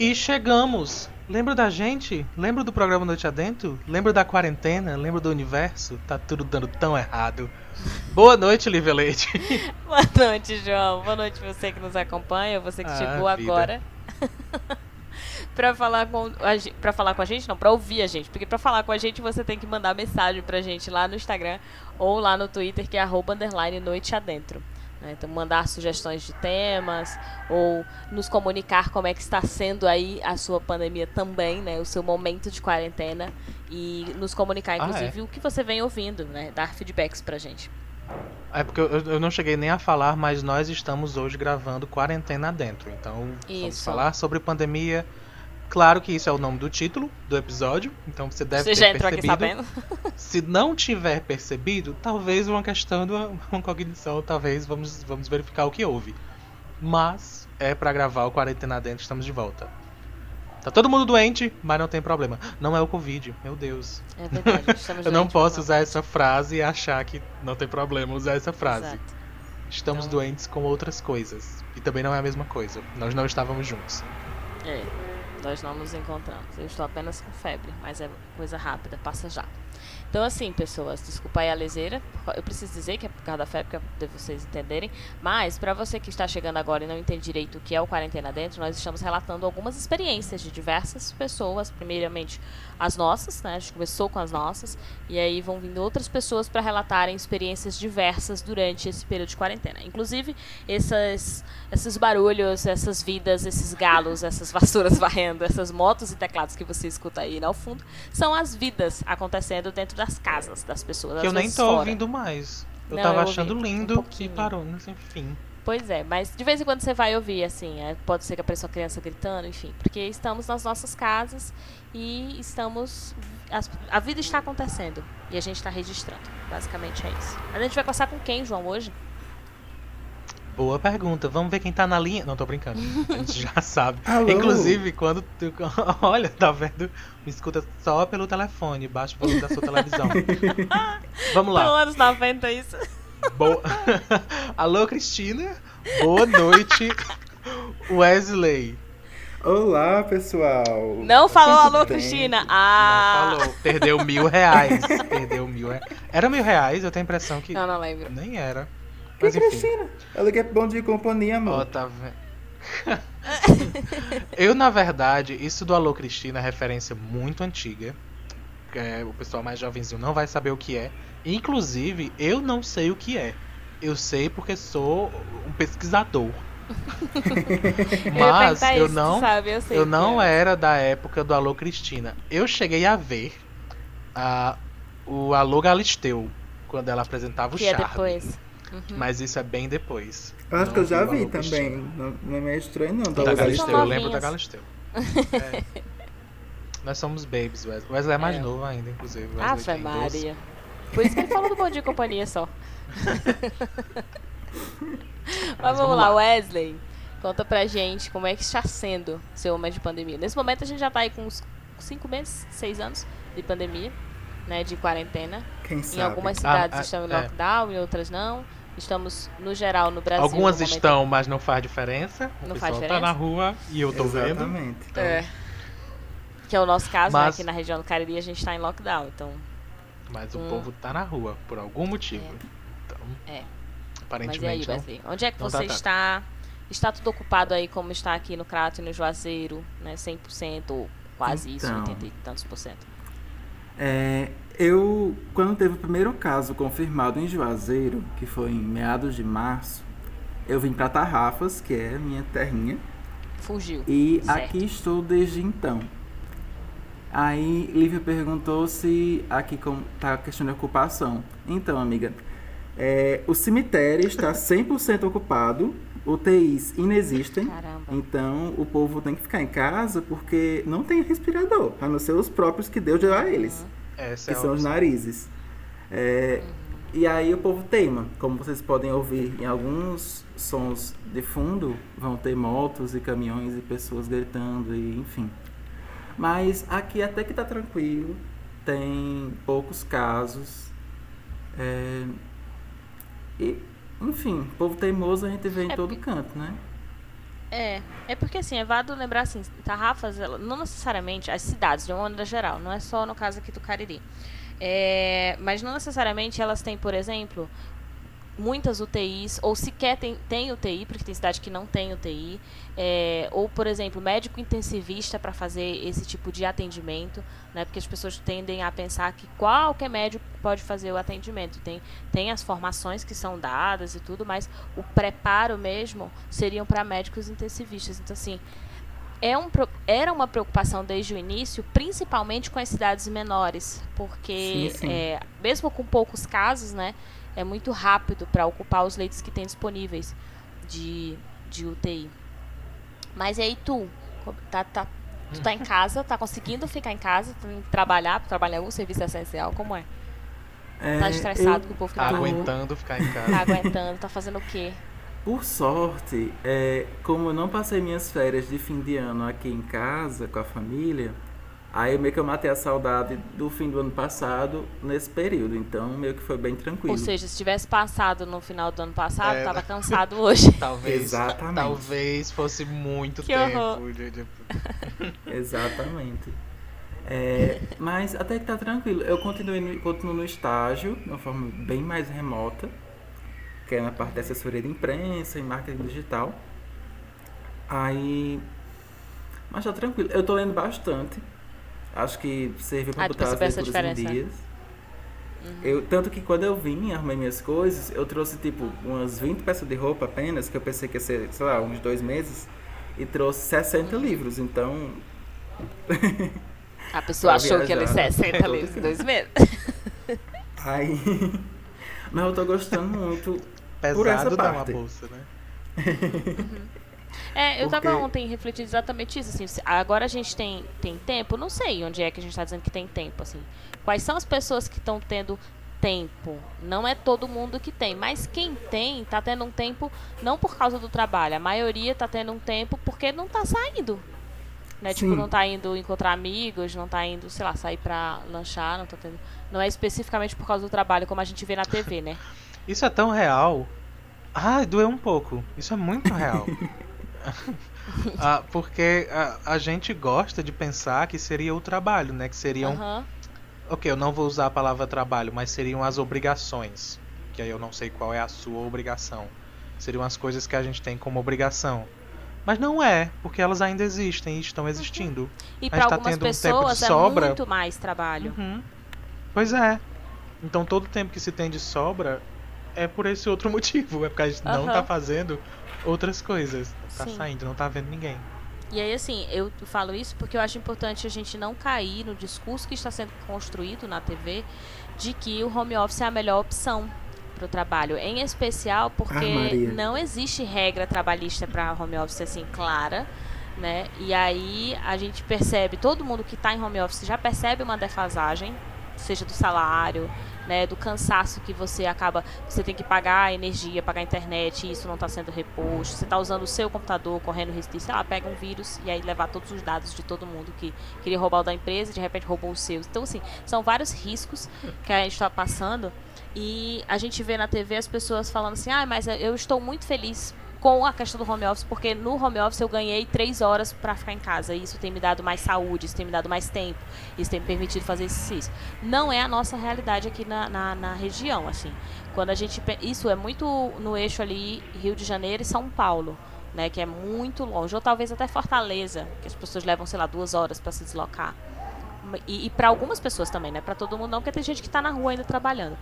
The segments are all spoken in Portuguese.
E chegamos! Lembra da gente? Lembra do programa Noite Adentro? Lembra da quarentena? Lembra do universo? Tá tudo dando tão errado. Boa noite, Lívia Leite. Boa noite, João. Boa noite você que nos acompanha, você que ah, chegou vida. agora. para falar com para falar com a gente, não, para ouvir a gente, porque para falar com a gente você tem que mandar mensagem pra gente lá no Instagram ou lá no Twitter que é arroba underline noite adentro. Né? Então, mandar sugestões de temas ou nos comunicar como é que está sendo aí a sua pandemia também, né? O seu momento de quarentena e nos comunicar, inclusive, ah, é? o que você vem ouvindo, né? Dar feedbacks pra gente. É porque eu, eu, não cheguei nem a falar, mas nós estamos hoje gravando quarentena dentro. Então, Isso. vamos falar sobre pandemia, Claro que isso é o nome do título do episódio, então você deve você ter já entrou percebido. Aqui sabendo? Se não tiver percebido, talvez uma questão de uma cognição, talvez vamos, vamos verificar o que houve. Mas é para gravar o Quarentena Dentro, estamos de volta. Tá todo mundo doente, mas não tem problema. Não é o Covid, meu Deus. É verdade, estamos Eu não posso usar essa frase e achar que não tem problema usar essa frase. Exato. Estamos então... doentes com outras coisas. E também não é a mesma coisa. Nós não estávamos juntos. É. Nós não nos encontramos. Eu estou apenas com febre, mas é coisa rápida, passa já. Então, assim, pessoas, desculpa aí a leseira. Eu preciso dizer que é por causa da febre, para vocês entenderem. Mas, para você que está chegando agora e não entende direito o que é o Quarentena Dentro, nós estamos relatando algumas experiências de diversas pessoas. Primeiramente, as nossas, né? A gente começou com as nossas. E aí vão vindo outras pessoas para relatarem experiências diversas durante esse período de quarentena. Inclusive, essas, esses barulhos, essas vidas, esses galos, essas vassouras varrendo, essas motos e teclados que você escuta aí ao fundo, são as vidas acontecendo dentro das casas das pessoas. Que eu nem tô fora. ouvindo mais. Eu Não, tava eu achando lindo um e parou, mas enfim. Pois é, mas de vez em quando você vai ouvir, assim, é, pode ser que a pessoa criança gritando, enfim, porque estamos nas nossas casas e estamos. As, a vida está acontecendo e a gente está registrando. Basicamente é isso. A gente vai passar com quem, João, hoje? Boa pergunta. Vamos ver quem tá na linha. Não, tô brincando. A gente já sabe. Inclusive, quando tu. Olha, tá vendo? Me escuta só pelo telefone, baixo o volume da sua televisão. Vamos lá. Pelo anos 90, isso. Boa... Alô, Cristina. Boa noite, Wesley. Olá, pessoal. Não falou alô, tempo? Cristina. Ah. Não falou. Perdeu mil reais. Perdeu mil reais. Era mil reais? Eu tenho a impressão que. Não, não lembro. Nem era. Que Mas, Cristina? Ela quer bom de companhia, amor. Ó, oh, tá vendo. eu, na verdade, isso do Alô Cristina é referência muito antiga. É, o pessoal mais jovenzinho não vai saber o que é. Inclusive, eu não sei o que é. Eu sei porque sou um pesquisador. Mas eu, eu não, sabe, eu, eu não é. era da época do Alô Cristina. Eu cheguei a ver a, o Alô Galisteu quando ela apresentava o que Charme. É depois. Uhum. Mas isso é bem depois. Eu acho não que eu já vi também. Não, não, é meio estranho, não. Da, da Galisteu, eu lembro da Galisteu. é. Nós somos babies, Wesley. Wesley é mais é. novo ainda, inclusive. Wesley Ave Maria. Por isso que ele falou do Bom Dia Companhia só. Mas, Mas vamos lá, Wesley. Conta pra gente como é que está sendo seu momento de pandemia. Nesse momento a gente já tá aí com uns 5 meses, 6 anos de pandemia, né? De quarentena. Quem sabe? Em algumas cidades ah, estão em é. lockdown, é. em outras não. Estamos, no geral, no Brasil. Algumas no estão, mas não faz diferença. Não o faz diferença. tá na rua e eu tô Exatamente. vendo. Exatamente. Então... É. Que é o nosso caso, né? mas... né? aqui na região do Cariri a gente está em lockdown, então... Mas hum. o povo tá na rua, por algum motivo. É. Então, é. aparentemente... Mas e aí, Wesley? Onde é que você tá, está? Está tudo ocupado aí como está aqui no Crato e no Juazeiro, né? 100% ou quase então, isso, 80 e tantos por cento? É, eu, quando teve o primeiro caso confirmado em Juazeiro, que foi em meados de março, eu vim para Tarrafas, que é minha terrinha. Fugiu. E certo. aqui estou desde então. Aí Lívia perguntou se aqui está a questão de ocupação. Então, amiga, é, o cemitério está 100% ocupado, UTIs inexistem. Caramba. Então o povo tem que ficar em casa porque não tem respirador, a não ser os próprios que Deus deu a eles. Uhum. Essa que é são os narizes. É. E aí o povo teima. Como vocês podem ouvir em alguns sons de fundo, vão ter motos e caminhões e pessoas gritando, e enfim. Mas aqui até que tá tranquilo, tem poucos casos. É, e, enfim, povo teimoso a gente vê em é todo canto, né? É, é porque assim, é válido lembrar assim, Tarrafas, não necessariamente, as cidades, de uma maneira geral, não é só no caso aqui do Cariri. É, mas não necessariamente elas têm, por exemplo, muitas UTIs, ou sequer tem, tem UTI, porque tem cidade que não tem UTI, é, ou, por exemplo, médico intensivista para fazer esse tipo de atendimento, né, porque as pessoas tendem a pensar que qualquer médico pode fazer o atendimento. Tem, tem as formações que são dadas e tudo, mas o preparo mesmo seriam para médicos intensivistas. Então, assim, é um, era uma preocupação desde o início, principalmente com as cidades menores, porque sim, sim. É, mesmo com poucos casos, né, é muito rápido para ocupar os leitos que tem disponíveis de, de UTI. Mas e aí tu, tá, tá, tu tá em casa, tá conseguindo ficar em casa, tá trabalhar, trabalhar em algum serviço essencial, como é? é tá estressado eu, com o povo que tá aguentando ficar em casa. Tá aguentando, tá fazendo o quê? Por sorte, é, como eu não passei minhas férias de fim de ano aqui em casa com a família, Aí meio que eu matei a saudade do fim do ano passado nesse período, então meio que foi bem tranquilo. Ou seja, se tivesse passado no final do ano passado, é... tava cansado hoje. talvez, Exatamente. Talvez fosse muito que tempo. Exatamente. É, mas até que tá tranquilo. Eu continuei no, continuo no estágio, de uma forma bem mais remota, que é na parte de assessoria de imprensa e marketing digital. Aí. Mas tá tranquilo. Eu tô lendo bastante. Acho que serviu para ah, botar as leituras em dias. Uhum. Eu, tanto que quando eu vim, arrumei minhas coisas, eu trouxe tipo umas 20 peças de roupa apenas, que eu pensei que ia ser, sei lá, uns dois meses, e trouxe 60 uhum. livros, então. A pessoa achou viajar. que ia ler 60 livros em dois meses. Aí. Mas eu tô gostando muito. Pesado por essa parte. uma bolsa, né? Uhum. É, eu Porque... tava ontem refletindo exatamente isso, assim, agora a gente tem, tem tempo, não sei onde é que a gente tá dizendo que tem tempo, assim. Quais são as pessoas que estão tendo tempo? Não é todo mundo que tem, mas quem tem, tá tendo um tempo não por causa do trabalho, a maioria tá tendo um tempo porque não tá saindo. Né? Tipo, não tá indo encontrar amigos, não tá indo, sei lá, sair pra lanchar, não tá tendo. Não é especificamente por causa do trabalho, como a gente vê na TV, né? Isso é tão real. Ah, doeu um pouco. Isso é muito real. ah, porque a, a, gente gosta de pensar que seria o trabalho, né? Que seriam. Uhum. Ok, eu não vou usar a palavra trabalho, mas seriam as obrigações. Que aí eu não sei qual é a sua obrigação. Seriam as coisas que a gente tem como obrigação. Mas não é, porque elas ainda existem e estão existindo. Uhum. E para tá algumas pessoas um é muito mais trabalho. Uhum. Pois é. Então todo o tempo que se tem de sobra é por esse outro motivo. É porque a gente uhum. não tá fazendo outras coisas. Tá Sim. saindo, não tá vendo ninguém. E aí, assim, eu falo isso porque eu acho importante a gente não cair no discurso que está sendo construído na TV de que o home office é a melhor opção para o trabalho. Em especial porque ah, não existe regra trabalhista para home office assim clara. Né? E aí a gente percebe, todo mundo que está em home office já percebe uma defasagem, seja do salário, né, do cansaço que você acaba, você tem que pagar a energia, pagar a internet, e isso não está sendo reposto. Você está usando o seu computador, correndo risco de, sei lá, pega um vírus e aí levar todos os dados de todo mundo que queria roubar o da empresa de repente roubou os seus. Então, assim, são vários riscos que a gente está passando. E a gente vê na TV as pessoas falando assim: ah, mas eu estou muito feliz com a questão do home office, porque no home office eu ganhei três horas para ficar em casa. Isso tem me dado mais saúde, isso tem me dado mais tempo, isso tem me permitido fazer exercício. Não é a nossa realidade aqui na, na, na região, assim. Quando a gente isso é muito no eixo ali Rio de Janeiro e São Paulo. Né, que é muito longe, ou talvez até Fortaleza, que as pessoas levam, sei lá, duas horas para se deslocar. E, e para algumas pessoas também, né? Para todo mundo não, porque tem gente que está na rua ainda trabalhando.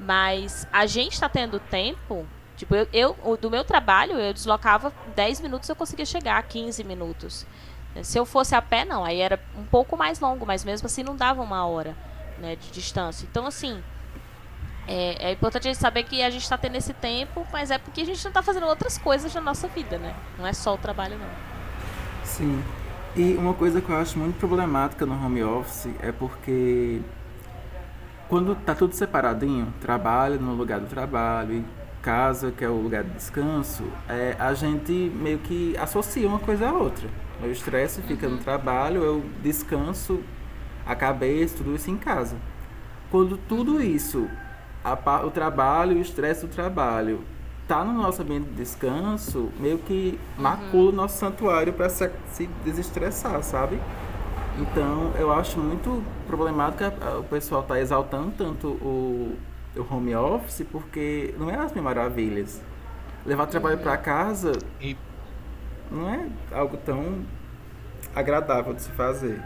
Mas a gente está tendo tempo Tipo, eu, eu, do meu trabalho, eu deslocava 10 minutos, eu conseguia chegar a 15 minutos. Se eu fosse a pé, não, aí era um pouco mais longo, mas mesmo assim não dava uma hora né, de distância. Então, assim, é, é importante a gente saber que a gente está tendo esse tempo, mas é porque a gente não está fazendo outras coisas na nossa vida, né? Não é só o trabalho, não. Sim. E uma coisa que eu acho muito problemática no home office é porque quando tá tudo separadinho, trabalho no lugar do trabalho, casa, que é o lugar de descanso, é, a gente meio que associa uma coisa à outra. O estresse fica no uhum. trabalho, eu descanso a cabeça, tudo isso em casa. Quando tudo isso, a, o trabalho, o estresse do trabalho tá no nosso ambiente de descanso meio que macula o nosso santuário para se, se desestressar, sabe? Então eu acho muito problemático o pessoal tá exaltando tanto o, o home office porque não é as mil maravilhas. Levar trabalho para casa e... não é algo tão agradável de se fazer.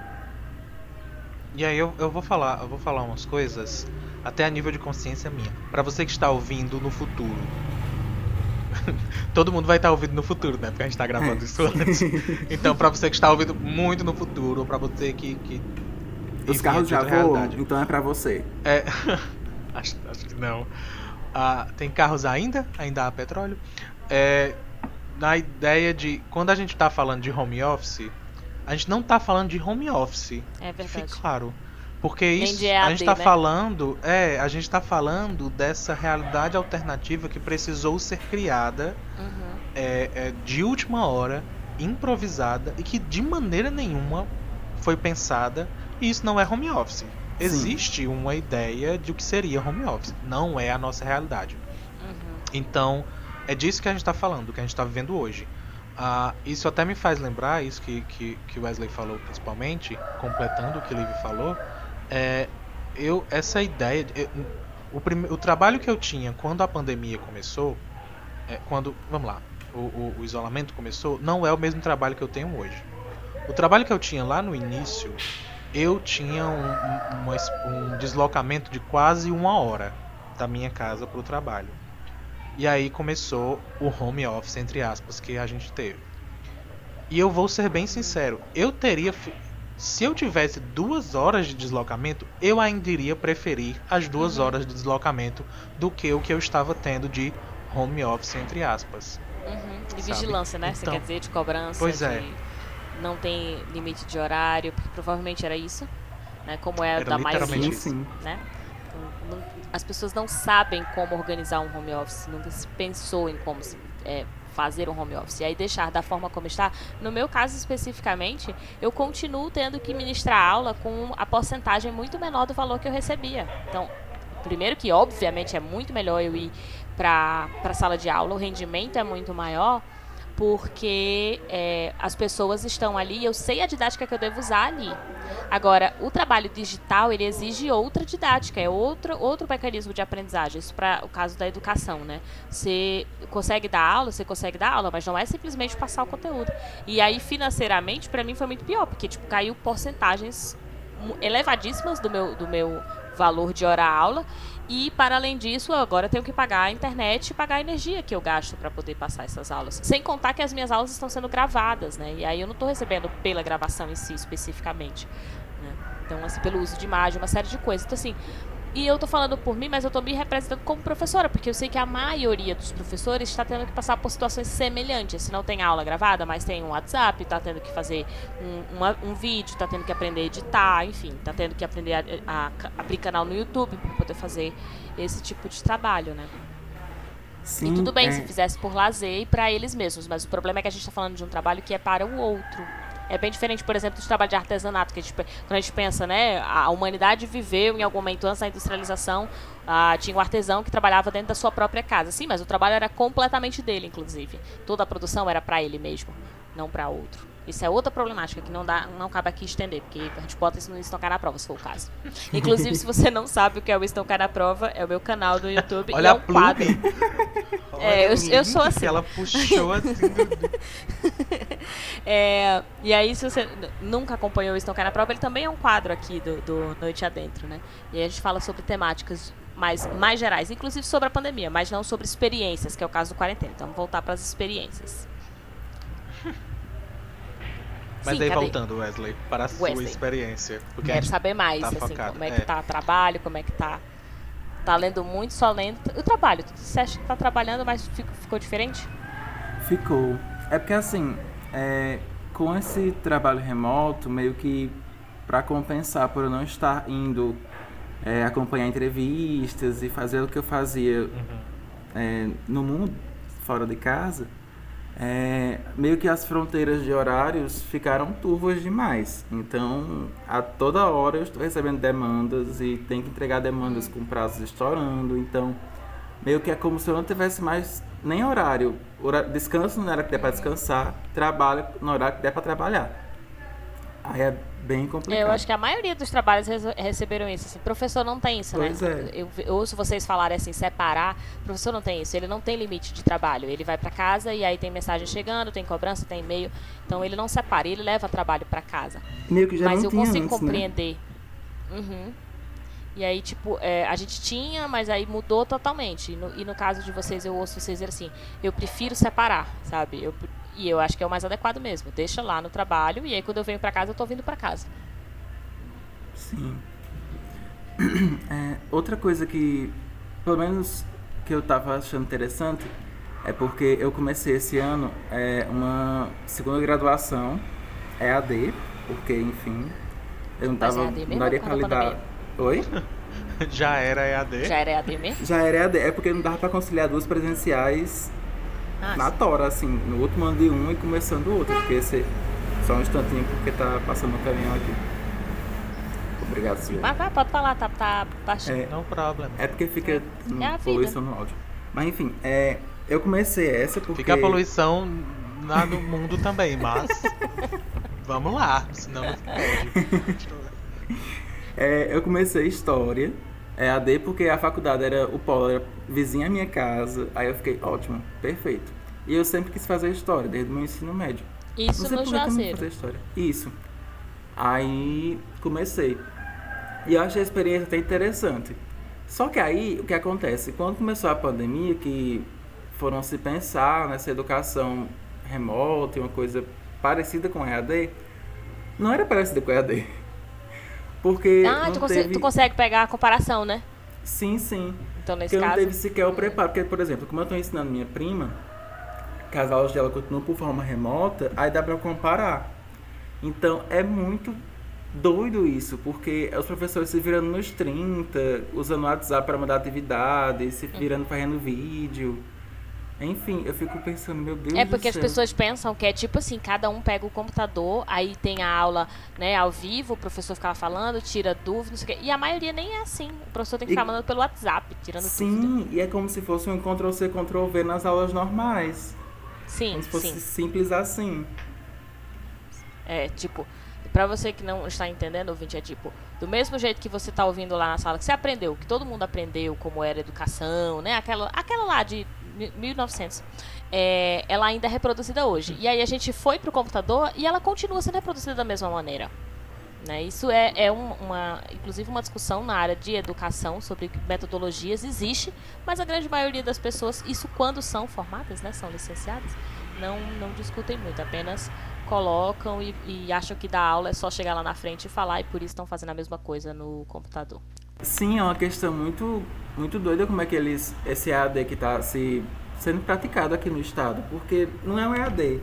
E aí eu, eu vou falar, eu vou falar umas coisas até a nível de consciência minha. Para você que está ouvindo no futuro, Todo mundo vai estar ouvindo no futuro, né? Porque a gente está gravando isso antes. Então, para você que está ouvindo muito no futuro, ou para você que. que Os enfim, carros já voam, então é para você. É. acho, acho, que não. Ah, tem carros ainda? Ainda há petróleo? É, na ideia de. Quando a gente está falando de home office, a gente não está falando de home office. É verdade. Fique claro. Porque isso EAD, a gente está né? falando, é, a gente está falando dessa realidade alternativa que precisou ser criada uhum. é, é, de última hora, improvisada e que de maneira nenhuma foi pensada. E isso não é home office. Existe Sim. uma ideia de o que seria home office. Não é a nossa realidade. Uhum. Então, é disso que a gente está falando, do que a gente está vivendo hoje. Uh, isso até me faz lembrar, isso que, que, que Wesley falou principalmente, completando o que Liv falou, é, eu essa ideia eu, o, prime, o trabalho que eu tinha quando a pandemia começou é, quando vamos lá o, o, o, isolamento começou não é o mesmo trabalho que eu tenho hoje o trabalho que eu tinha lá no início eu tinha um, um, um deslocamento de quase uma hora da minha casa para o trabalho e aí começou o home office entre aspas que a gente teve e eu vou ser bem sincero eu teria se eu tivesse duas horas de deslocamento, eu ainda iria preferir as duas uhum. horas de deslocamento do que o que eu estava tendo de home office, entre aspas. Uhum. De sabe? vigilância, né? Então, Você quer dizer, de cobrança. Pois é. Não tem limite de horário, porque provavelmente era isso. Né? Como é era da maioria. Sim. Né? as pessoas não sabem como organizar um home office, nunca se pensou em como se, é, fazer um home office e aí deixar da forma como está, no meu caso especificamente, eu continuo tendo que ministrar aula com a porcentagem muito menor do valor que eu recebia. Então, primeiro que obviamente é muito melhor eu ir para a sala de aula, o rendimento é muito maior, porque é, as pessoas estão ali, eu sei a didática que eu devo usar ali. Agora, o trabalho digital, ele exige outra didática, é outro, outro mecanismo de aprendizagem. Isso para o caso da educação, né? Você consegue dar aula, você consegue dar aula, mas não é simplesmente passar o conteúdo. E aí, financeiramente, para mim foi muito pior, porque tipo, caiu porcentagens elevadíssimas do meu, do meu valor de hora-aula e, para além disso, agora eu tenho que pagar a internet e pagar a energia que eu gasto para poder passar essas aulas. Sem contar que as minhas aulas estão sendo gravadas, né? E aí eu não estou recebendo pela gravação em si, especificamente. Né? Então, assim, pelo uso de imagem, uma série de coisas. Então, assim, e eu tô falando por mim, mas eu tô me representando como professora, porque eu sei que a maioria dos professores está tendo que passar por situações semelhantes. Se não tem aula gravada, mas tem um WhatsApp, está tendo que fazer um, uma, um vídeo, está tendo que aprender a editar, enfim, está tendo que aprender a, a, a abrir canal no YouTube para poder fazer esse tipo de trabalho, né? Sim, e tudo bem é... se fizesse por lazer e para eles mesmos, mas o problema é que a gente está falando de um trabalho que é para o outro. É bem diferente, por exemplo, do trabalho de artesanato, que a gente, quando a gente pensa, né, a humanidade viveu em algum momento antes da industrialização, ah, tinha um artesão que trabalhava dentro da sua própria casa. Sim, mas o trabalho era completamente dele, inclusive. Toda a produção era para ele mesmo, não para outro. Isso é outra problemática que não dá, não cabe aqui estender, porque a gente bota isso no Estancar na Prova, se for o caso. Inclusive, se você não sabe o que é o Estancar na Prova, é o meu canal do YouTube Olha e é um quadro. é, eu, eu sou assim. ela puxou assim. é, e aí, se você nunca acompanhou o Estancar na Prova, ele também é um quadro aqui do, do Noite Adentro, né? E aí a gente fala sobre temáticas mais, mais gerais, inclusive sobre a pandemia, mas não sobre experiências, que é o caso do quarentena. Então, vamos voltar para as experiências. Mas Sim, aí cadê? voltando, Wesley, para a Wesley. sua experiência. Porque Quero saber mais, tá assim, focado. como é que é. tá o trabalho, como é que tá. Tá lendo muito, só lendo. O trabalho, você acha que tá trabalhando, mas ficou diferente? Ficou. É porque assim, é, com esse trabalho remoto, meio que para compensar por eu não estar indo é, acompanhar entrevistas e fazer o que eu fazia uhum. é, no mundo, fora de casa, é, meio que as fronteiras de horários ficaram turvas demais. Então, a toda hora eu estou recebendo demandas e tenho que entregar demandas com prazos estourando. Então, meio que é como se eu não tivesse mais nem horário. descanso na hora que der para descansar, trabalho no horário que der para trabalhar. Aí é bem complicado. Eu acho que a maioria dos trabalhos receberam isso. Assim, professor não tem isso, pois né? É. Eu, eu ouço vocês falarem assim, separar. professor não tem isso. Ele não tem limite de trabalho. Ele vai para casa e aí tem mensagem chegando, tem cobrança, tem e-mail. Então ele não separa, ele leva trabalho para casa. Meio que já Mas eu consigo antes, compreender. Né? Uhum. E aí, tipo, é, a gente tinha, mas aí mudou totalmente. E no, e no, caso de vocês, eu ouço vocês dizer assim, eu prefiro separar, sabe? Eu, e eu acho que é o mais adequado mesmo. Deixa lá no trabalho e aí quando eu venho para casa, eu tô vindo para casa. Sim. É, outra coisa que, pelo menos que eu tava achando interessante, é porque eu comecei esse ano é, uma segunda graduação EAD, porque, enfim, eu não tava. Não daria pra lidar. Oi? Já era EAD? Já era EAD mesmo? Já era EAD, é porque não dava pra conciliar duas presenciais ah, na tora, assim, no último ano de um e começando o outro, porque esse. Só um instantinho porque tá passando um caminhão aqui. Obrigado, senhor. Vai, vai, pode falar, tá, tá baixinho. É, não problema. É porque fica é. é poluição no áudio. Mas enfim, é, eu comecei essa porque. Fica a poluição lá no mundo também, mas. vamos lá, senão não é, eu comecei história. É AD porque a faculdade era o polo era vizinha à minha casa. Aí eu fiquei, ótimo, perfeito. E eu sempre quis fazer história, desde o meu ensino médio. Isso no Juazeiro. Fazer história. Isso. Aí comecei. E eu achei a experiência até interessante. Só que aí, o que acontece? Quando começou a pandemia, que foram se pensar nessa educação remota uma coisa parecida com EAD, não era parecida com EAD. Porque. Ah, tu, consegue, tu consegue pegar a comparação, né? Sim, sim. Então, nesse Porque caso. não teve sequer o preparo. Porque, por exemplo, como eu estou ensinando minha prima, que as aulas dela continuam por forma remota, aí dá para comparar. Então, é muito doido isso, porque os professores se virando nos 30, usando o WhatsApp para mandar atividades, se virando fazendo vídeo. Enfim, eu fico pensando, meu Deus É porque as pessoas pensam que é tipo assim, cada um pega o computador, aí tem a aula, né, ao vivo, o professor fica falando, tira dúvidas, não sei o quê. E a maioria nem é assim. O professor tem que ficar mandando pelo WhatsApp, tirando Sim, dúvida. e é como se fosse um Ctrl-C, Ctrl-V nas aulas normais. Sim, Como se fosse sim. simples assim. É, tipo, Pra você que não está entendendo, ouvinte, é tipo, do mesmo jeito que você está ouvindo lá na sala, que você aprendeu, que todo mundo aprendeu como era educação, né? Aquela, aquela lá de 1900. É, ela ainda é reproduzida hoje. E aí a gente foi pro computador e ela continua sendo reproduzida da mesma maneira. Né? Isso é, é um, uma, inclusive uma discussão na área de educação sobre metodologias existe, mas a grande maioria das pessoas, isso quando são formadas, né, são licenciadas, não, não discutem muito, apenas colocam e, e acham que dar aula é só chegar lá na frente e falar e por isso estão fazendo a mesma coisa no computador. Sim, é uma questão muito, muito doida como é que eles, esse EAD que está se, sendo praticado aqui no estado, porque não é um EAD.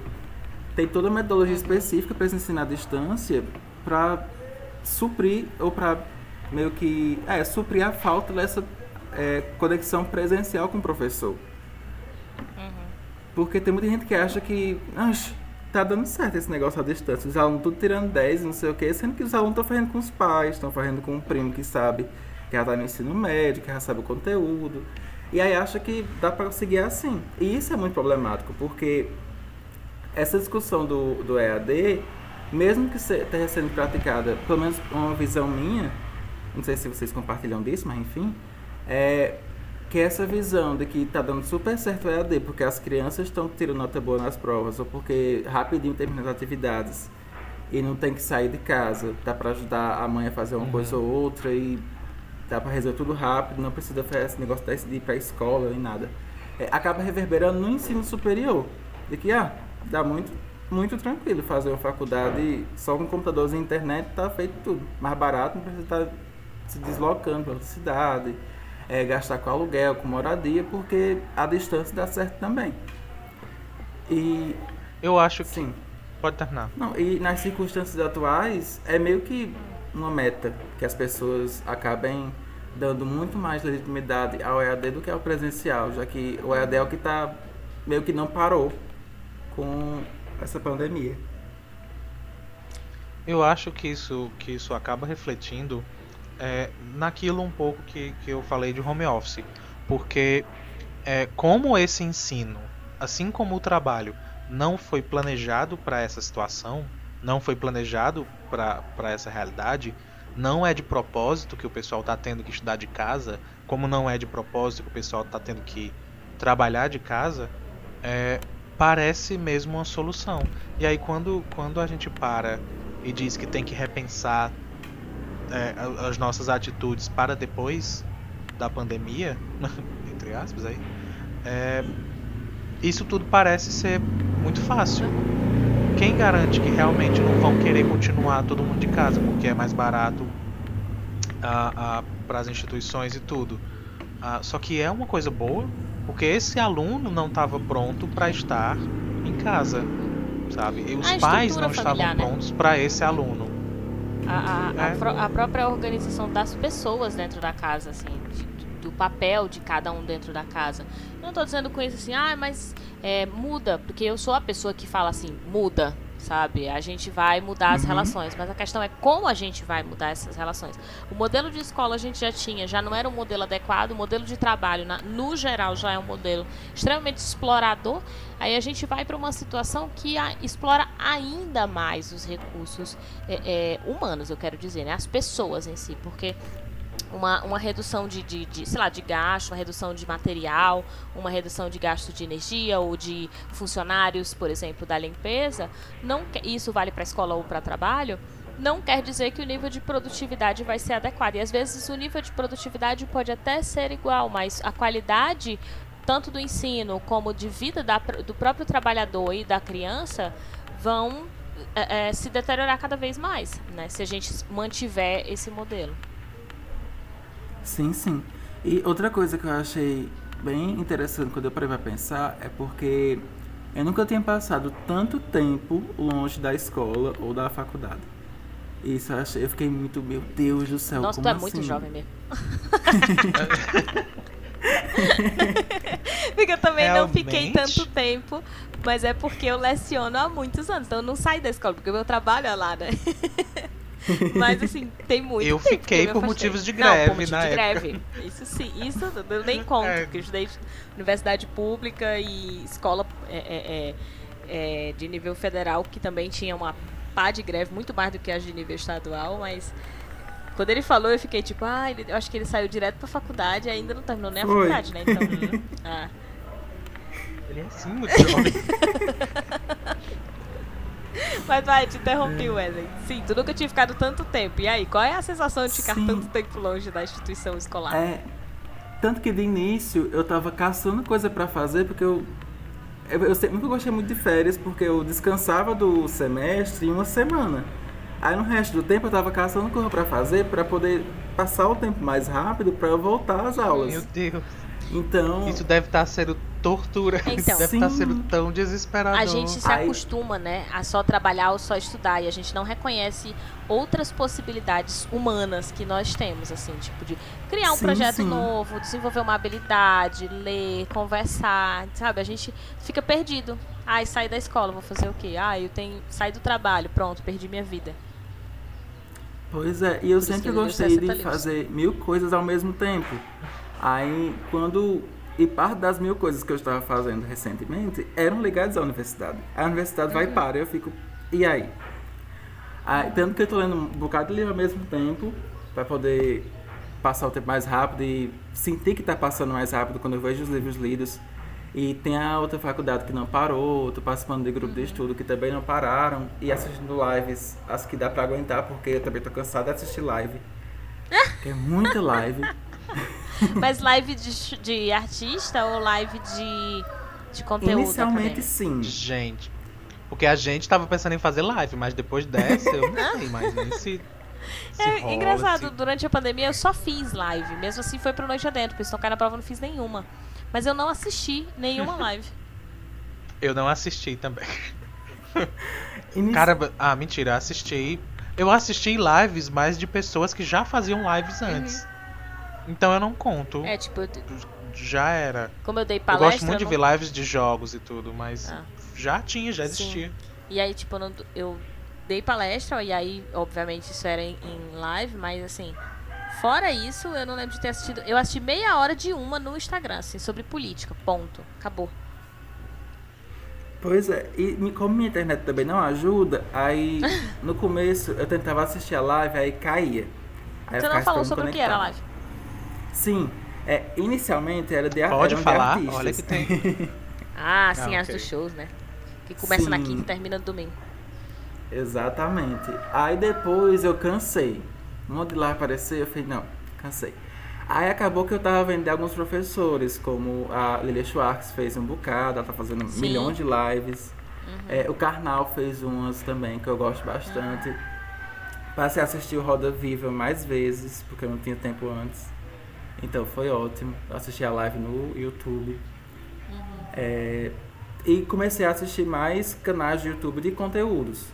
Tem toda uma metodologia específica para se ensinar à distância para suprir ou para meio que é, suprir a falta dessa é, conexão presencial com o professor. Uhum. Porque tem muita gente que acha que tá dando certo esse negócio à distância. Os alunos tudo tirando 10, não sei o quê, sendo que os alunos estão fazendo com os pais, estão fazendo com um primo que sabe, que já tá no ensino médio, que já sabe o conteúdo. E aí acha que dá para seguir assim. E isso é muito problemático, porque essa discussão do, do EAD, mesmo que esteja sendo praticada, pelo menos uma visão minha, não sei se vocês compartilham disso, mas enfim, é, que essa visão de que está dando super certo o EAD, porque as crianças estão tirando nota boa nas provas, ou porque rapidinho termina as atividades e não tem que sair de casa, dá para ajudar a mãe a fazer uma uhum. coisa ou outra e dá para resolver tudo rápido, não precisa fazer esse negócio de ir para a escola nem nada. É, acaba reverberando no ensino superior, de que ah, dá muito muito tranquilo fazer uma faculdade só com computadores e internet, tá feito tudo. Mais barato, não precisa estar tá se deslocando pela cidade é, gastar com aluguel, com moradia, porque a distância dá certo também. E. Eu acho que. Sim. Pode terminar. Não, e nas circunstâncias atuais, é meio que uma meta que as pessoas acabem dando muito mais legitimidade ao EAD do que ao presencial, já que o EAD é o que está meio que não parou com essa pandemia. Eu acho que isso, que isso acaba refletindo é, naquilo um pouco que, que eu falei de home office. Porque é, como esse ensino, assim como o trabalho, não foi planejado para essa situação, não foi planejado para essa realidade, não é de propósito que o pessoal está tendo que estudar de casa, como não é de propósito que o pessoal está tendo que trabalhar de casa, é, parece mesmo uma solução. E aí quando, quando a gente para e diz que tem que repensar é, as nossas atitudes para depois da pandemia, entre aspas aí, é, isso tudo parece ser muito fácil quem garante que realmente não vão querer continuar todo mundo de casa porque é mais barato para as instituições e tudo? Ah, só que é uma coisa boa porque esse aluno não estava pronto para estar em casa, sabe? E os pais não estavam né? prontos para esse aluno. A, a, é. a, a, própria organização das pessoas dentro da casa, assim, de, papel de cada um dentro da casa. Não estou dizendo com isso assim, ah, mas é, muda, porque eu sou a pessoa que fala assim, muda, sabe? A gente vai mudar as uhum. relações, mas a questão é como a gente vai mudar essas relações. O modelo de escola a gente já tinha, já não era um modelo adequado, o modelo de trabalho, na, no geral, já é um modelo extremamente explorador. Aí a gente vai para uma situação que a, explora ainda mais os recursos é, é, humanos, eu quero dizer, né? As pessoas em si, porque uma, uma redução de, de, de, sei lá, de gasto, uma redução de material, uma redução de gasto de energia ou de funcionários, por exemplo, da limpeza, não isso vale para escola ou para trabalho, não quer dizer que o nível de produtividade vai ser adequado. E às vezes o nível de produtividade pode até ser igual, mas a qualidade tanto do ensino como de vida da, do próprio trabalhador e da criança vão é, é, se deteriorar cada vez mais, né? Se a gente mantiver esse modelo. Sim, sim. E outra coisa que eu achei bem interessante quando eu parei pra pensar é porque eu nunca tinha passado tanto tempo longe da escola ou da faculdade. Isso eu, achei, eu fiquei muito, meu Deus do céu. Nossa, tu é assim? muito jovem mesmo. porque eu também Realmente? não fiquei tanto tempo, mas é porque eu leciono há muitos anos, então eu não saio da escola, porque o meu trabalho é lá, né? Mas assim, tem muito. Eu tempo fiquei por motivos de greve, Não, por motivo na de época. greve. Isso sim, isso eu nem conto, é. porque eu estudei universidade pública e escola é, é, é, é, de nível federal, que também tinha uma pá de greve, muito mais do que as de nível estadual, mas. Quando ele falou, eu fiquei tipo, ah, ele, eu acho que ele saiu direto pra faculdade e ainda não terminou nem a Foi. faculdade, né? Então. Hum, ah. Ele é assim, muito jovem. Mas vai, te interrompi, é. Wesley. Sim, tu nunca tinha ficado tanto tempo. E aí, qual é a sensação de ficar Sim. tanto tempo longe da instituição escolar? É. Tanto que de início eu tava caçando coisa para fazer, porque eu. Eu, eu sempre gostei muito de férias, porque eu descansava do semestre em uma semana. Aí no resto do tempo eu tava caçando coisa para fazer para poder passar o tempo mais rápido para eu voltar às aulas. Meu Deus. Então. Isso deve estar sendo tortura. Então, deve estar sendo tão desesperador. A gente se acostuma, né, a só trabalhar ou só estudar e a gente não reconhece outras possibilidades humanas que nós temos, assim, tipo de criar um sim, projeto sim. novo, desenvolver uma habilidade, ler, conversar, sabe? A gente fica perdido. Ai, saí da escola, vou fazer o quê? Ah, eu tenho saí do trabalho, pronto, perdi minha vida. Pois é, e eu Por sempre gostei de fazer mil coisas ao mesmo tempo. Aí, quando. E parte das mil coisas que eu estava fazendo recentemente eram ligadas à universidade. A universidade vai uhum. para, eu fico. E aí? aí? Tanto que eu estou lendo um bocado de livro ao mesmo tempo, para poder passar o tempo mais rápido e sentir que está passando mais rápido quando eu vejo os livros lidos. E tem a outra faculdade que não parou, tô participando de grupo de uhum. estudo que também não pararam, e assistindo lives, as que dá para aguentar, porque eu também tô cansado de assistir live. que é muita live. Mas live de, de artista ou live de, de conteúdo? Inicialmente sim. Gente. Porque a gente tava pensando em fazer live, mas depois dessa eu não sei mais nem se. se é rola, engraçado, se... durante a pandemia eu só fiz live. Mesmo assim foi pro noite adentro, porque se tocar na prova eu não fiz nenhuma. Mas eu não assisti nenhuma live. eu não assisti também. Cara, ah, mentira, assisti. Eu assisti lives, mas de pessoas que já faziam lives antes. Uhum. Então eu não conto. É, tipo. Eu... Já era. Como eu dei palestra. Eu gosto muito de ver lives de jogos e tudo, mas ah. já tinha, já existia. Sim. E aí, tipo, eu dei palestra, e aí, obviamente, isso era em, em live, mas assim. Fora isso, eu não lembro de ter assistido. Eu assisti meia hora de uma no Instagram, assim, sobre política. Ponto. Acabou. Pois é, e como minha internet também não ajuda, aí no começo eu tentava assistir a live, aí caía. Aí Você não falou sobre o que era a live? Sim, é, inicialmente era de Pode era falar, de olha que tem. ah, sim, ah, as okay. dos shows, né? Que começa sim. na quinta e termina no domingo. Exatamente. Aí depois eu cansei. Um monte de live apareceu, eu falei, não, cansei. Aí acabou que eu tava vendo alguns professores, como a Lilia Schwartz fez um bocado, ela tá fazendo Sim. milhões de lives. Uhum. É, o Karnal fez umas também, que eu gosto bastante. Uhum. Passei a assistir o Roda Viva mais vezes, porque eu não tinha tempo antes. Então foi ótimo. Eu assisti a live no YouTube. Uhum. É, e comecei a assistir mais canais de YouTube de conteúdos.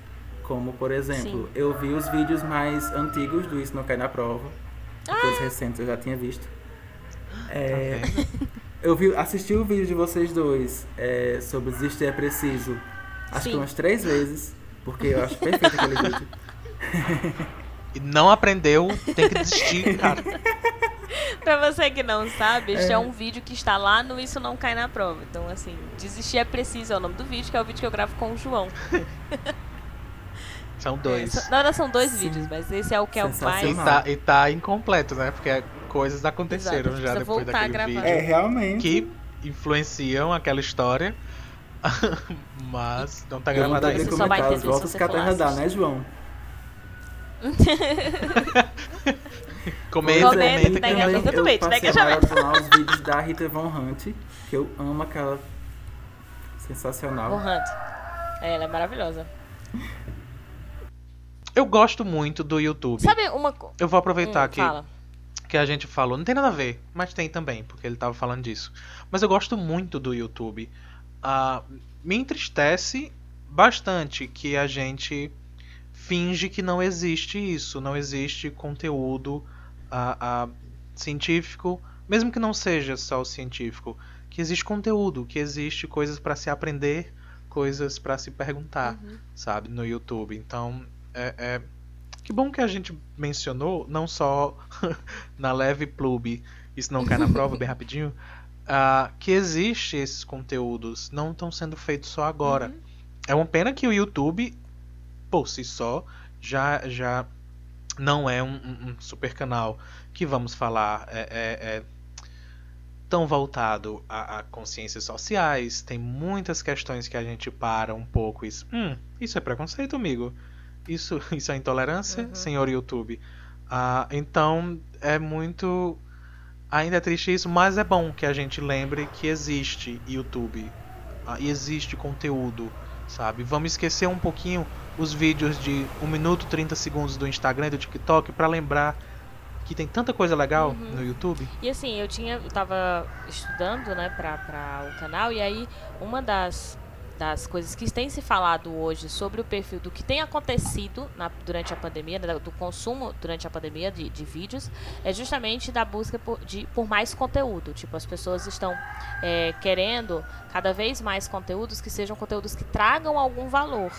Como, por exemplo, Sim. eu vi os vídeos mais antigos do Isso Não Cai na Prova ah. recentes eu já tinha visto. É, tá eu vi, assisti o vídeo de vocês dois é, sobre Desistir é Preciso. Acho Sim. que umas três vezes. Porque eu acho perfeito aquele vídeo. E não aprendeu, tem que desistir, cara. pra você que não sabe, este é. é. um vídeo que está lá no Isso Não Cai na Prova. Então, assim, desistir é preciso é o nome do vídeo, que é o vídeo que eu gravo com o João. São dois. É, não, não, são dois Sim. vídeos, mas esse é o que é o mais. E tá, e tá incompleto, né? Porque coisas aconteceram Exato, já depois daquele vídeo. É, realmente. Que influenciam aquela história. mas não tá gravado ainda. Você só vai entender as voltas que a Terra dá, né, João? Comenta, comenta, comenta também. Tudo bem, eu passei a os vídeos da Rita Von Hunt, que eu amo aquela sensacional. Von Hunt. É, ela é maravilhosa. Eu gosto muito do YouTube. Sabe uma Eu vou aproveitar hum, que, fala. que a gente falou. Não tem nada a ver, mas tem também, porque ele estava falando disso. Mas eu gosto muito do YouTube. Uh, me entristece bastante que a gente finge que não existe isso, não existe conteúdo uh, uh, científico, mesmo que não seja só o científico, que existe conteúdo, que existe coisas para se aprender, coisas para se perguntar, uhum. sabe, no YouTube. Então é, é, que bom que a gente mencionou, não só na leve plube, isso não cai na prova bem rapidinho, uh, que existe esses conteúdos, não estão sendo feitos só agora. Uhum. É uma pena que o YouTube, por si só, já, já não é um, um super canal que vamos falar é, é, é tão voltado a, a, consciências sociais. Tem muitas questões que a gente para um pouco e hum, isso é preconceito, amigo. Isso, isso é intolerância, uhum. senhor YouTube. Ah, então é muito. Ainda é triste isso, mas é bom que a gente lembre que existe YouTube ah, e existe conteúdo, sabe? Vamos esquecer um pouquinho os vídeos de 1 minuto 30 segundos do Instagram e do TikTok para lembrar que tem tanta coisa legal uhum. no YouTube. E assim, eu tinha, eu tava estudando, né, para o canal e aí uma das das coisas que tem se falado hoje sobre o perfil do que tem acontecido na, durante a pandemia, né, do consumo durante a pandemia de, de vídeos, é justamente da busca por, de, por mais conteúdo. Tipo, as pessoas estão é, querendo cada vez mais conteúdos que sejam conteúdos que tragam algum valor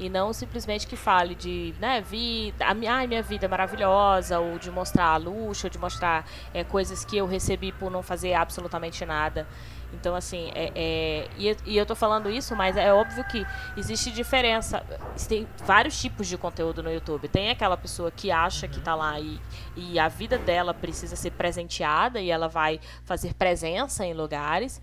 e não simplesmente que fale de né, vida, a minha, ai, minha vida é maravilhosa, ou de mostrar luxo, ou de mostrar é, coisas que eu recebi por não fazer absolutamente nada. Então, assim, é, é e, e, eu tô falando isso, mas é óbvio que existe diferença. Tem vários tipos de conteúdo no YouTube. Tem aquela pessoa que acha que tá lá e, e a vida dela precisa ser presenteada e ela vai fazer presença em lugares.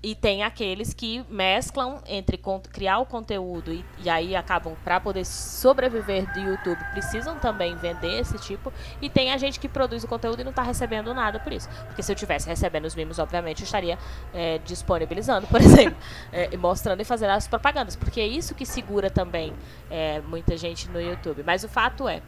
E tem aqueles que mesclam entre criar o conteúdo e, e aí acabam, para poder sobreviver do YouTube, precisam também vender esse tipo. E tem a gente que produz o conteúdo e não está recebendo nada por isso. Porque se eu tivesse recebendo os mimos, obviamente, eu estaria é, disponibilizando, por exemplo, é, mostrando e fazendo as propagandas. Porque é isso que segura também é, muita gente no YouTube. Mas o fato é,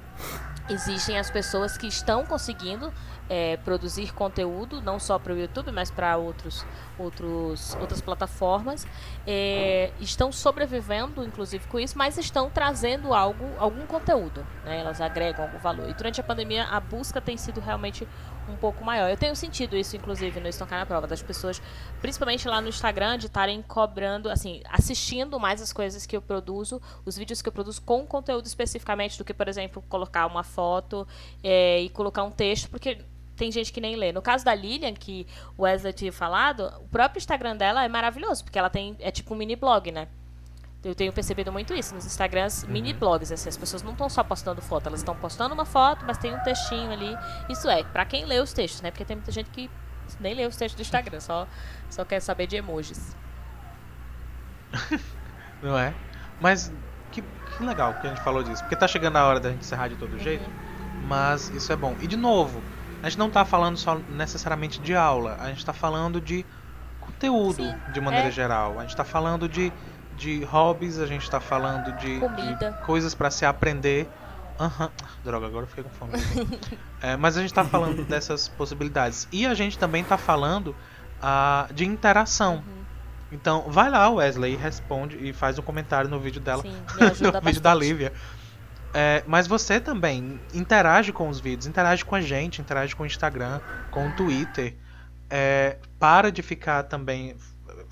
existem as pessoas que estão conseguindo é, produzir conteúdo, não só para o YouTube, mas para outros, outros, outras plataformas. É, estão sobrevivendo, inclusive, com isso, mas estão trazendo algo, algum conteúdo. Né? Elas agregam algum valor. E durante a pandemia, a busca tem sido realmente um pouco maior. Eu tenho sentido isso, inclusive, no Estocar na Prova, das pessoas, principalmente lá no Instagram, de estarem cobrando, assim, assistindo mais as coisas que eu produzo, os vídeos que eu produzo com conteúdo especificamente, do que, por exemplo, colocar uma foto é, e colocar um texto, porque tem gente que nem lê. No caso da Lilian, que o Wesley tinha falado, o próprio Instagram dela é maravilhoso, porque ela tem, é tipo um mini blog, né? Eu tenho percebido muito isso nos Instagrams, uhum. mini blogs, assim, as pessoas não estão só postando foto, elas estão postando uma foto, mas tem um textinho ali. Isso é, para quem lê os textos, né? Porque tem muita gente que nem lê os textos do Instagram, só, só quer saber de emojis. não é? Mas que, que, legal que a gente falou disso, porque tá chegando a hora da gente encerrar de todo uhum. jeito, mas isso é bom. E de novo, a gente não tá falando só necessariamente de aula, a gente tá falando de conteúdo Sim, de maneira é. geral. A gente tá falando de de hobbies, a gente tá falando de, de coisas para se aprender. Uhum. Droga, agora eu fiquei com fome. é, mas a gente tá falando dessas possibilidades. E a gente também tá falando uh, de interação. Uhum. Então, vai lá, Wesley, e responde e faz um comentário no vídeo dela. Sim, no vídeo da Lívia. É, mas você também interage com os vídeos, interage com a gente, interage com o Instagram, com o Twitter. É, para de ficar também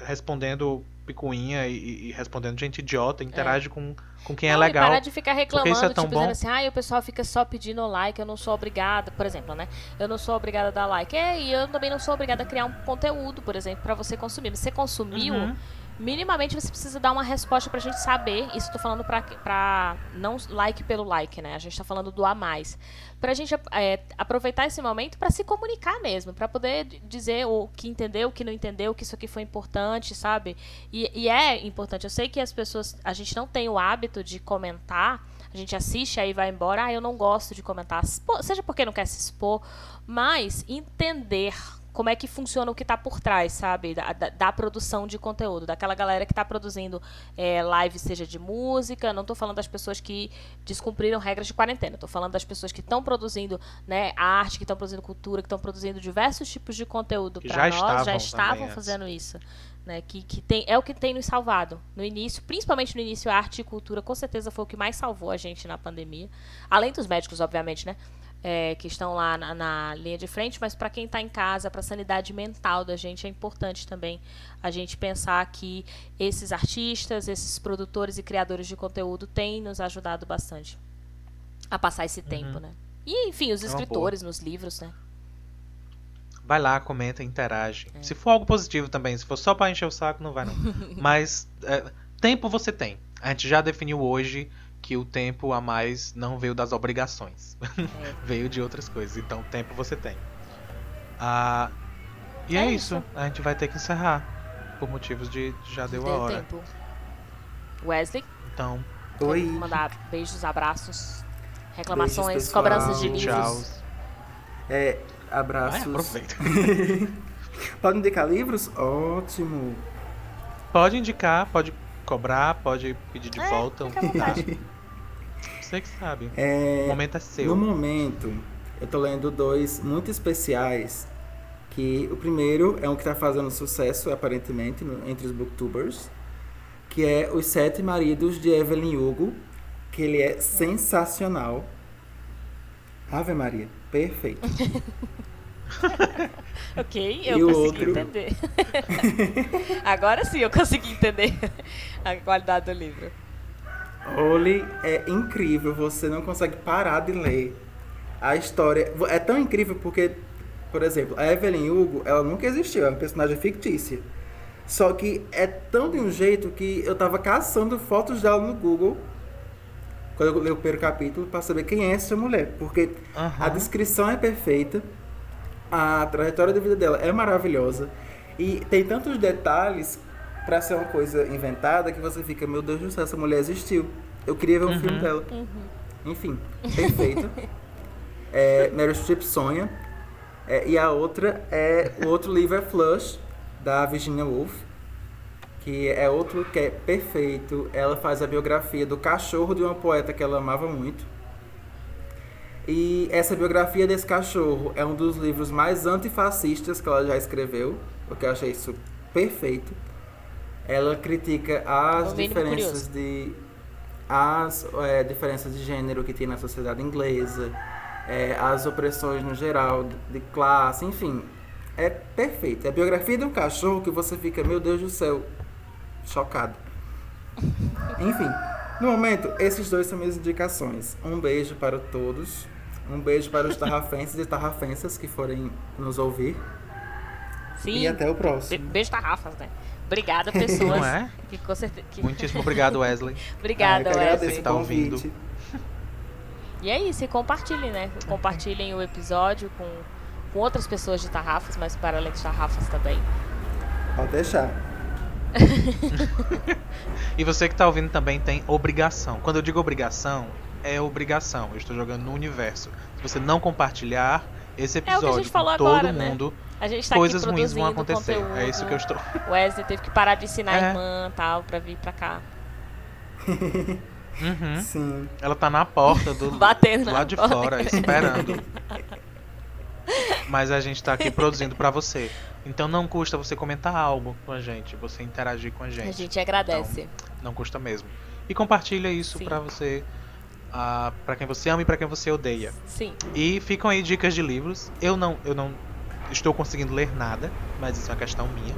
respondendo picuinha e, e, respondendo gente idiota, interage é. com, com quem é não, é legal. parar de ficar reclamando, é tipo, bom. dizendo assim, ah, o pessoal fica só pedindo like, eu não sou obrigada, por exemplo, né? Eu não sou obrigada a dar like. É, e eu também não sou obrigada a criar um conteúdo, por exemplo, para você consumir. Você consumiu, uhum minimamente você precisa dar uma resposta pra gente saber. Isso tô falando pra, pra não like pelo like, né? A gente tá falando do a mais. Pra gente é, aproveitar esse momento para se comunicar mesmo, para poder dizer o que entendeu, o que não entendeu, que isso aqui foi importante, sabe? E, e é importante. Eu sei que as pessoas. A gente não tem o hábito de comentar. A gente assiste aí vai embora. Ah, eu não gosto de comentar. Seja porque não quer se expor, mas entender como é que funciona o que está por trás, sabe? Da, da, da, produção de conteúdo, daquela galera que está produzindo é, live, seja de música. Não estou falando das pessoas que descumpriram regras de quarentena. Estou falando das pessoas que estão produzindo né, arte, que estão produzindo cultura, que estão produzindo diversos tipos de conteúdo para nós. Estavam já estavam fazendo isso. Né, que, que tem, é o que tem nos salvado. No início, principalmente no início, a arte e cultura com certeza foi o que mais salvou a gente na pandemia. Além dos médicos, obviamente, né? É, que estão lá na, na, linha de frente, mas para quem está em casa, para a sanidade mental da gente, é importante também a gente pensar que esses artistas, esses produtores e criadores de conteúdo têm nos ajudado bastante a passar esse uhum. tempo, né? E, enfim, os é escritores nos livros, né? Vai lá, comenta, interage. É. Se for algo positivo também, se for só para encher o saco, não vai não. Mas é, tempo você tem. A gente já definiu hoje que o tempo a mais não veio das obrigações, é. veio de outras coisas. Então, tempo você tem. Ah, e é, é isso. isso. A gente vai ter que encerrar por motivos de já deu, deu a hora. Tempo. Wesley. Então. Oi. Mandar beijos, abraços, reclamações, beijos, cobranças de livros. Tchau. É, abraços. Ah, aproveita. pode indicar livros? Ótimo. Pode indicar, pode cobrar, pode pedir de é, volta. Um Você que sabe. É, o momento é seu. No momento, eu tô lendo dois muito especiais. Que o primeiro é um que tá fazendo sucesso, aparentemente, no, entre os booktubers. Que é Os Sete Maridos de Evelyn Hugo. Que ele é sensacional. Ave Maria, perfeito. ok, eu e consegui outro... entender. Agora sim eu consegui entender a qualidade do livro. Oli é incrível, você não consegue parar de ler. A história é tão incrível porque, por exemplo, a Evelyn Hugo, ela nunca existiu, é uma personagem fictícia. Só que é tão de um jeito que eu tava caçando fotos dela no Google quando eu li o primeiro capítulo para saber quem é essa mulher, porque uhum. a descrição é perfeita a trajetória de vida dela é maravilhosa e tem tantos detalhes para ser uma coisa inventada que você fica, meu Deus do céu, essa mulher existiu. Eu queria ver um uhum. filme dela. Uhum. Enfim, perfeito. é, Meryl Streep sonha. É, e a outra é o outro livro é Flush da Virginia Woolf, que é outro que é perfeito. Ela faz a biografia do cachorro de uma poeta que ela amava muito e essa biografia desse cachorro é um dos livros mais antifascistas que ela já escreveu, o que eu achei isso perfeito. Ela critica as diferenças de as é, diferenças de gênero que tem na sociedade inglesa. é, as opressões no geral, de classe, enfim. É perfeito. É a biografia de um cachorro que você fica, meu Deus do céu, chocado. Enfim, no momento, esses dois são minhas indicações. Um beijo para todos. Um beijo para os tarrafenses e tarrafensas que forem nos ouvir. Sim. E até o próximo. Be beijo tarrafas, né? Obrigada, pessoas. Não é? Que, com certeza, que... Muitíssimo obrigado, Wesley. Obrigada, ah, Wesley. Tá ouvindo. E é isso, e compartilhem, né? Compartilhem o episódio com, com outras pessoas de tarrafas, mas para além de tarrafas também. Pode deixar. e você que está ouvindo também tem obrigação. Quando eu digo obrigação, é obrigação. Eu estou jogando no universo. Se você não compartilhar esse episódio é com todo agora, né? mundo, né? a gente tá coisas ruins vão acontecer. Conteúdo. É isso que eu estou. O Wesley teve que parar de ensinar é. a irmã tal para vir para cá. Uhum. Sim. Ela tá na porta do, Batendo do lado de porta. fora, esperando. Mas a gente tá aqui produzindo para você. Então não custa você comentar algo com a gente, você interagir com a gente. A gente agradece. Então, não custa mesmo. E compartilha isso para você, uh, para quem você ama e para quem você odeia. Sim. E ficam aí dicas de livros. Eu não, eu não estou conseguindo ler nada, mas isso é uma questão minha.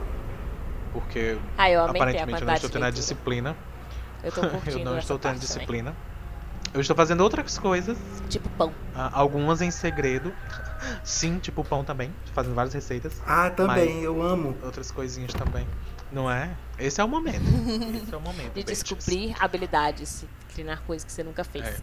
Porque ah, aparentemente eu não estou tendo a disciplina. Eu Eu não estou tendo disciplina. Também. Eu estou fazendo outras coisas. Tipo pão. Ah, algumas em segredo. Sim, tipo pão também. Fazendo várias receitas. Ah, também, eu amo. Outras coisinhas também. Não é? Esse é o momento. Esse é o momento. De descobrir habilidades. Treinar coisas que você nunca fez. É.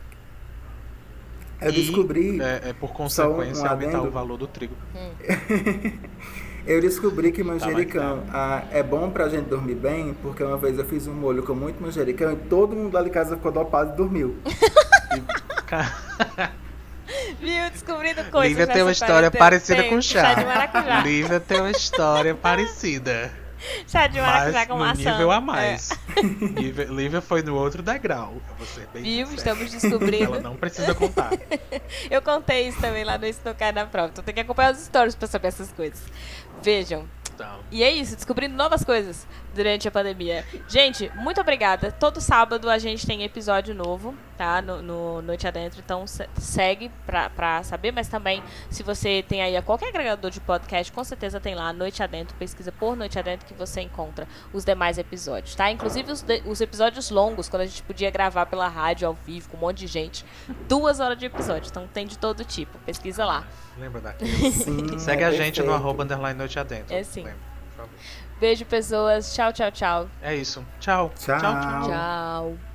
Eu descobri. é, é, por consequência, um aumentar o valor do trigo. Hum. Eu descobri que manjericão tá ah, é bom pra gente dormir bem, porque uma vez eu fiz um molho com muito manjericão e todo mundo lá de casa ficou dopado e dormiu. Viu? Descobrindo coisas. Lívia tem uma história parecida com chá. chá Lívia tem uma história parecida. Chá de maracujá com maçã. nível a mais. É. Lívia foi no outro degrau. Viu? Estamos descobrindo. Ela não precisa contar. eu contei isso também lá no Estocar na Prova. Então tem que acompanhar os stories pra saber essas coisas. Vejam. E é isso, descobrindo novas coisas durante a pandemia. Gente, muito obrigada. Todo sábado a gente tem episódio novo, tá? No, no Noite Adentro. Então segue pra, pra saber, mas também, se você tem aí a qualquer agregador de podcast, com certeza tem lá Noite Adentro, pesquisa por Noite Adentro que você encontra os demais episódios, tá? Inclusive os, de, os episódios longos, quando a gente podia gravar pela rádio ao vivo com um monte de gente. Duas horas de episódio, então tem de todo tipo. Pesquisa lá. Lembra daquele? Sim, Segue é a gente no arroba underline noite adentro. É sim. Beijo, pessoas. Tchau, tchau, tchau. É isso. Tchau. Tchau, tchau. tchau. tchau.